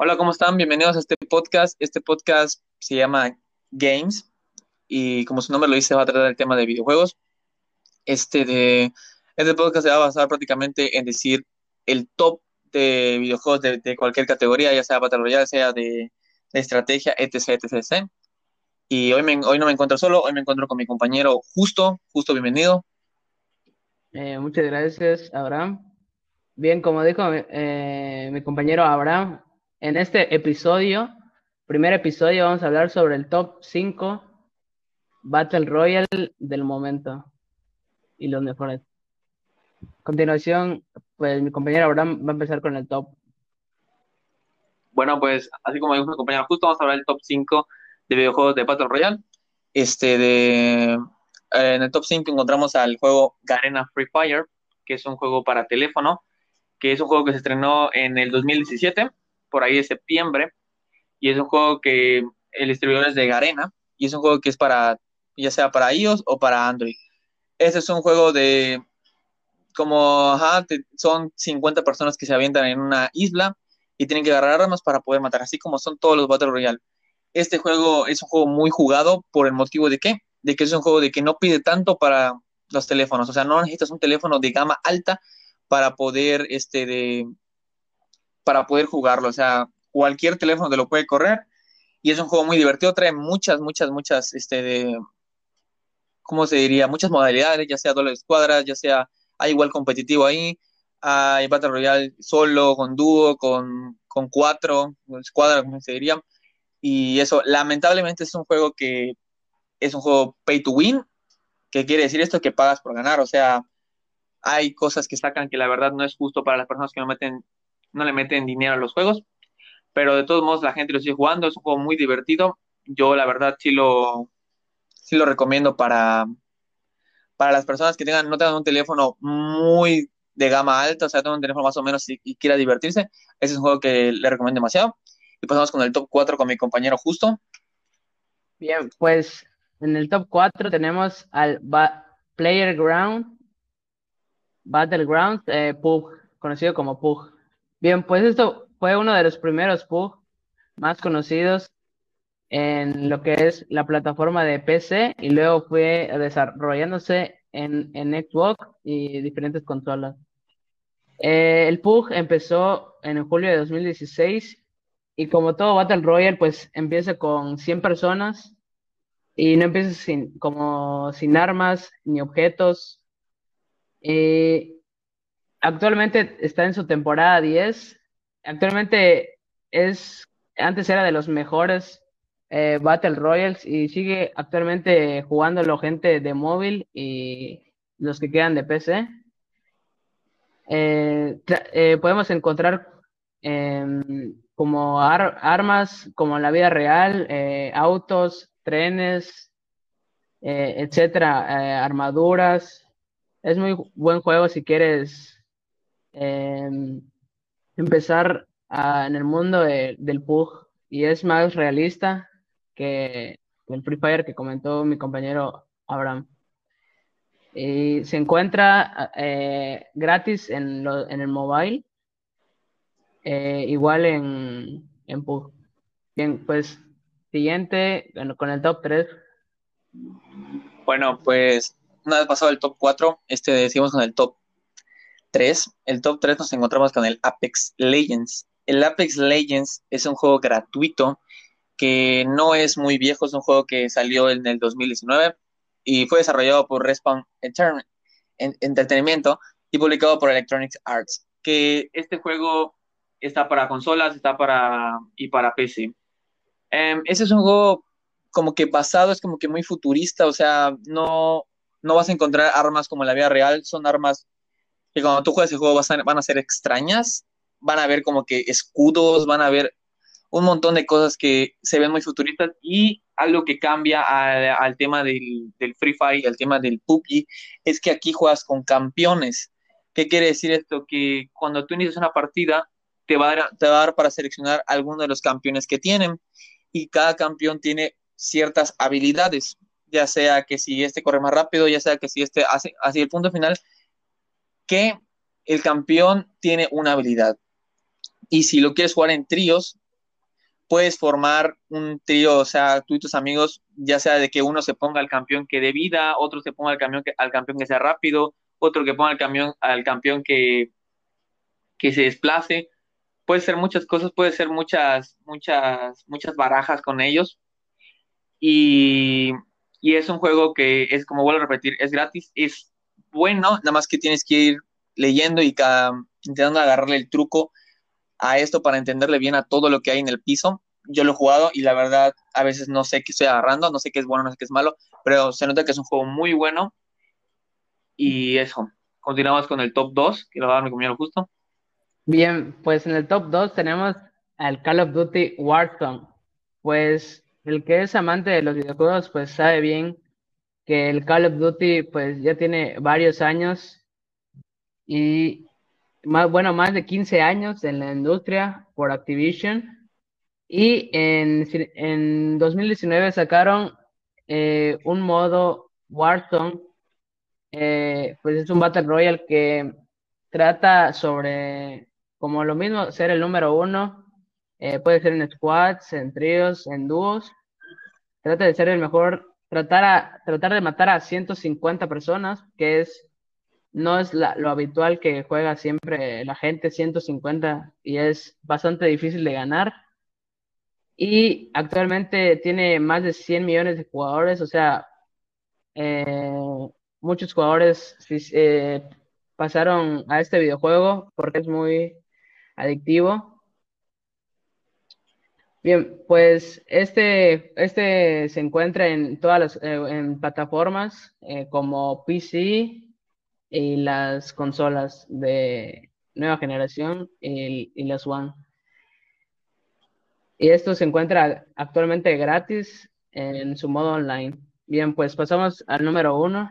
Hola, ¿cómo están? Bienvenidos a este podcast. Este podcast se llama Games y como su nombre lo dice va a tratar el tema de videojuegos. Este, de, este podcast se va a basar prácticamente en decir el top de videojuegos de, cualquier categoría, ya sea Battle Royale, sea de, estrategia, etc, etc, Y hoy, hoy no me encuentro solo, hoy me encuentro con mi compañero Justo. Justo, bienvenido. Eh, muchas gracias, Abraham. Bien, como dijo eh, mi compañero Abraham, en este episodio, primer episodio, vamos a hablar sobre el top 5 Battle Royale del momento y los mejores. A continuación, pues mi compañero Abraham va a empezar con el top. Bueno, pues así como dijo mi compañero, justo vamos a hablar del top 5 de videojuegos de Battle Royale. Este de en el top 5 encontramos al juego Garena Free Fire, que es un juego para teléfono, que es un juego que se estrenó en el 2017, por ahí de septiembre, y es un juego que el distribuidor es de Garena, y es un juego que es para, ya sea para iOS o para Android. Este es un juego de, como, son 50 personas que se avientan en una isla y tienen que agarrar armas para poder matar, así como son todos los Battle Royale. Este juego es un juego muy jugado por el motivo de que, de que es un juego de que no pide tanto para los teléfonos, o sea, no necesitas un teléfono de gama alta para poder, este, de, para poder jugarlo. O sea, cualquier teléfono te lo puede correr y es un juego muy divertido. Trae muchas, muchas, muchas, este, de, ¿cómo se diría? Muchas modalidades, ya sea doble escuadras, ya sea, hay igual competitivo ahí, hay Battle Royale solo, con dúo, con, con cuatro, escuadra, como se diría. Y eso, lamentablemente es un juego que es un juego pay to win, que quiere decir esto que pagas por ganar, o sea, hay cosas que sacan que la verdad no es justo para las personas que no, meten, no le meten dinero a los juegos, pero de todos modos la gente lo sigue jugando, es un juego muy divertido. Yo la verdad sí lo, sí lo recomiendo para, para las personas que tengan, no tengan un teléfono muy de gama alta, o sea, tengan un teléfono más o menos y, quiera divertirse. Ese es un juego que le recomiendo demasiado. Y pasamos con el top 4 con mi compañero Justo. Bien, pues en el top 4 tenemos al Player Ground Battlegrounds, eh, PUG, conocido como PUG. Bien, pues esto fue uno de los primeros PUG más conocidos en lo que es la plataforma de PC y luego fue desarrollándose en, en Xbox y diferentes consolas. Eh, el PUG empezó en julio de 2016 y como todo Battle Royale, pues empieza con 100 personas y no empieza sin, como sin armas ni objetos, actualmente está en su temporada 10. Actualmente es, antes era de los mejores eh, Battle Royals y sigue actualmente jugándolo gente de móvil y los que quedan de PC. Eh, podemos encontrar em, como armas, como en la vida real, autos, trenes, etcétera, armaduras, es muy buen juego si quieres em, empezar en el mundo del PUG y es más realista que el Free Fire que comentó mi compañero Abraham. Y se encuentra eh, gratis en, en, el mobile, eh, igual en, en PUG. Bien, pues siguiente con el top 3. Bueno, pues una vez pasado el top 4, este decimos con el top 3. El top 3 nos encontramos con el Apex Legends. El Apex Legends es un juego gratuito que no es muy viejo, es un juego que salió en el 2019 y fue desarrollado por Respawn Entretenimiento y publicado por Electronic Arts. Que este juego está para consolas, está para y para PC. Em, ese es un juego como que basado, es como que muy futurista, o sea, no, no vas a encontrar armas como en la vida real, son armas que cuando tú juegas el juego van a ser extrañas, van a ver como que escudos, van a ver un montón de cosas que se ven muy futuristas y algo que cambia al, tema del, Free Fire, al tema del PUBG, es que aquí juegas con campeones. ¿Qué quiere decir esto? Que cuando tú inicias una partida, te va, a dar, te va a para seleccionar alguno de los campeones que tienen y cada campeón tiene ciertas habilidades ya sea que si este corre más rápido, ya sea que si este hace hacia el punto final, que el campeón tiene una habilidad. Y si lo quieres jugar en tríos, puedes formar un trío, o sea, tú y tus amigos, ya sea de que uno se ponga al campeón que dé vida, otro se ponga al campeón que, al campeón que sea rápido, otro que ponga al campeón, al campeón que, que se desplace. Puede ser muchas cosas, puede ser muchas, muchas, muchas barajas con ellos. Y, y es un juego que es, como vuelvo a repetir, es gratis, es bueno, nada más que tienes que ir leyendo y intentando agarrarle el truco a esto para entenderle bien a todo lo que hay en el piso. Yo lo he jugado y la verdad a veces no sé qué estoy agarrando, no sé qué es bueno, no sé qué es malo, pero se nota que es un juego muy bueno. Y eso, continuamos con el top 2, que lo va a dar mi compañero justo. Bien, pues en el top 2 tenemos al Call of Duty Warzone. Pues el que es amante de los videojuegos, pues sabe bien que el Call of Duty, pues ya tiene varios años y más, bueno, más de 15 años en la industria por Activision. Y en, en 2019 sacaron eh, un modo Warzone, eh, pues es un Battle Royale que trata sobre, como lo mismo, ser el número uno. Eh, puede ser en squads, en tríos, en dúos. Trata de ser el mejor, tratar, a, tratar de matar a 150 personas, que es no es lo habitual que juega siempre la gente 150 y es bastante difícil de ganar. Y actualmente tiene más de 100 millones de jugadores, o sea, eh, muchos jugadores eh, pasaron a este videojuego porque es muy adictivo. Bien, pues este, este se encuentra en todas las eh, en plataformas como PC, y las consolas de nueva generación y, las One. Y esto se encuentra actualmente gratis en su modo online. Bien, pues pasamos al número uno.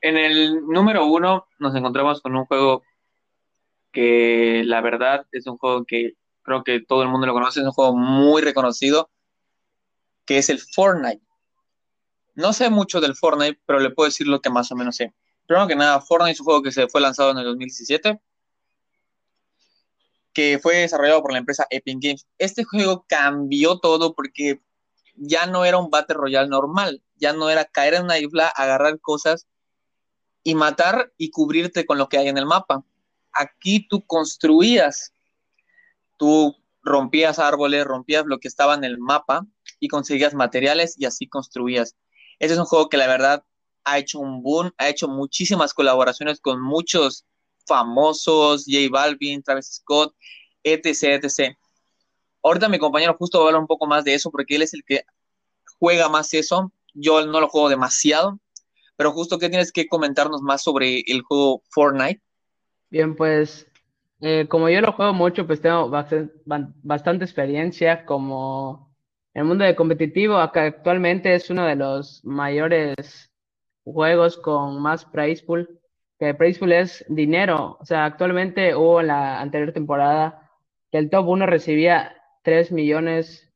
En el número uno nos encontramos con un juego que la verdad es un juego que creo que todo el mundo lo conoce, es un juego muy reconocido, que es el Fortnite. No sé mucho del Fortnite, pero le puedo decir lo que más o menos sé. Primero que nada, Fortnite es un juego que se fue lanzado en el 2017, que fue desarrollado por la empresa Epic Games. Este juego cambió todo porque ya no era un Battle Royale normal, ya no era caer en una isla, agarrar cosas y matar y cubrirte con lo que hay en el mapa. Aquí tú construías, tú rompías árboles, rompías lo que estaba en el mapa y conseguías materiales y así construías. Este es un juego que la verdad ha hecho un boom, ha hecho muchísimas colaboraciones con muchos famosos, J Balvin, Travis Scott, etc, etc. Ahorita mi compañero justo va a hablar un poco más de eso porque él es el que juega más eso. Yo no lo juego demasiado, pero justo ¿qué tienes que comentarnos más sobre el juego Fortnite? Bien, pues eh, como yo lo juego mucho, pues tengo bastante experiencia como el mundo de competitivo acá actualmente es uno de los mayores juegos con más prize pool, que prize pool es dinero. O sea, actualmente hubo en la anterior temporada que el top 1 recibía 3 millones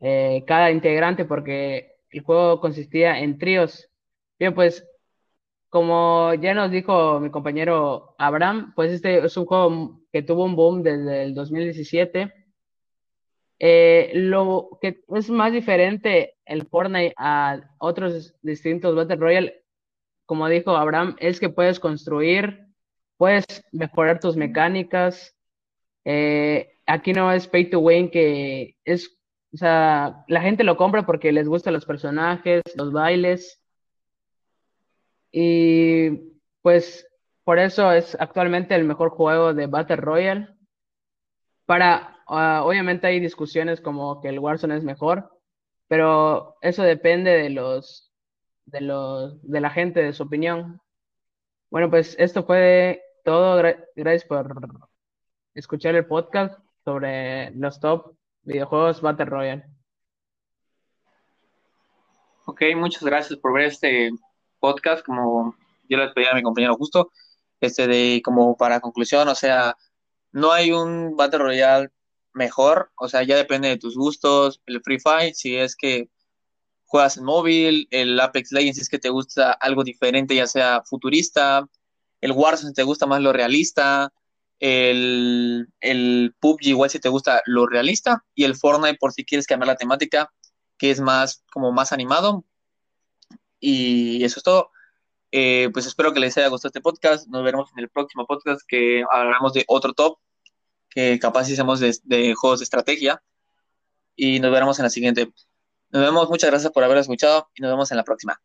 eh, cada integrante porque el juego consistía en tríos. Bien, pues como ya nos dijo mi compañero Abraham, pues este es un juego que tuvo un boom desde el 2017 eh, lo que es más diferente el Fortnite a otros distintos Battle Royale, como dijo Abraham, es que puedes construir, puedes mejorar tus mecánicas. Eh, aquí no es pay to win, que es, o sea, la gente lo compra porque les gustan los personajes, los bailes. Y pues por eso es actualmente el mejor juego de Battle Royale. Para Ah, obviamente hay discusiones como que el Warzone es mejor, pero eso depende de los, de los, de la gente, de su opinión. Bueno, pues esto fue todo. Gracias por escuchar el podcast sobre los top videojuegos Battle Royale. Ok, muchas gracias por ver este podcast. Como yo les pedí a mi compañero justo, este de como para conclusión, o sea, no hay un Battle Royale mejor, o sea, ya depende de tus gustos, el Free Fire, si es que juegas en móvil, el Apex Legends si es que te gusta algo diferente, ya sea futurista, el Warzone si te gusta más lo realista, el, el PUBG igual si te gusta lo realista y el Fortnite por si quieres cambiar la temática, que es más como más animado. Y eso es todo. Eh, pues espero que les haya gustado este podcast. Nos veremos en el próximo podcast que hablaremos de otro top, que capaz hicimos de, de juegos de estrategia. Y nos veremos en la siguiente. Nos vemos, muchas gracias por haber escuchado y nos vemos en la próxima.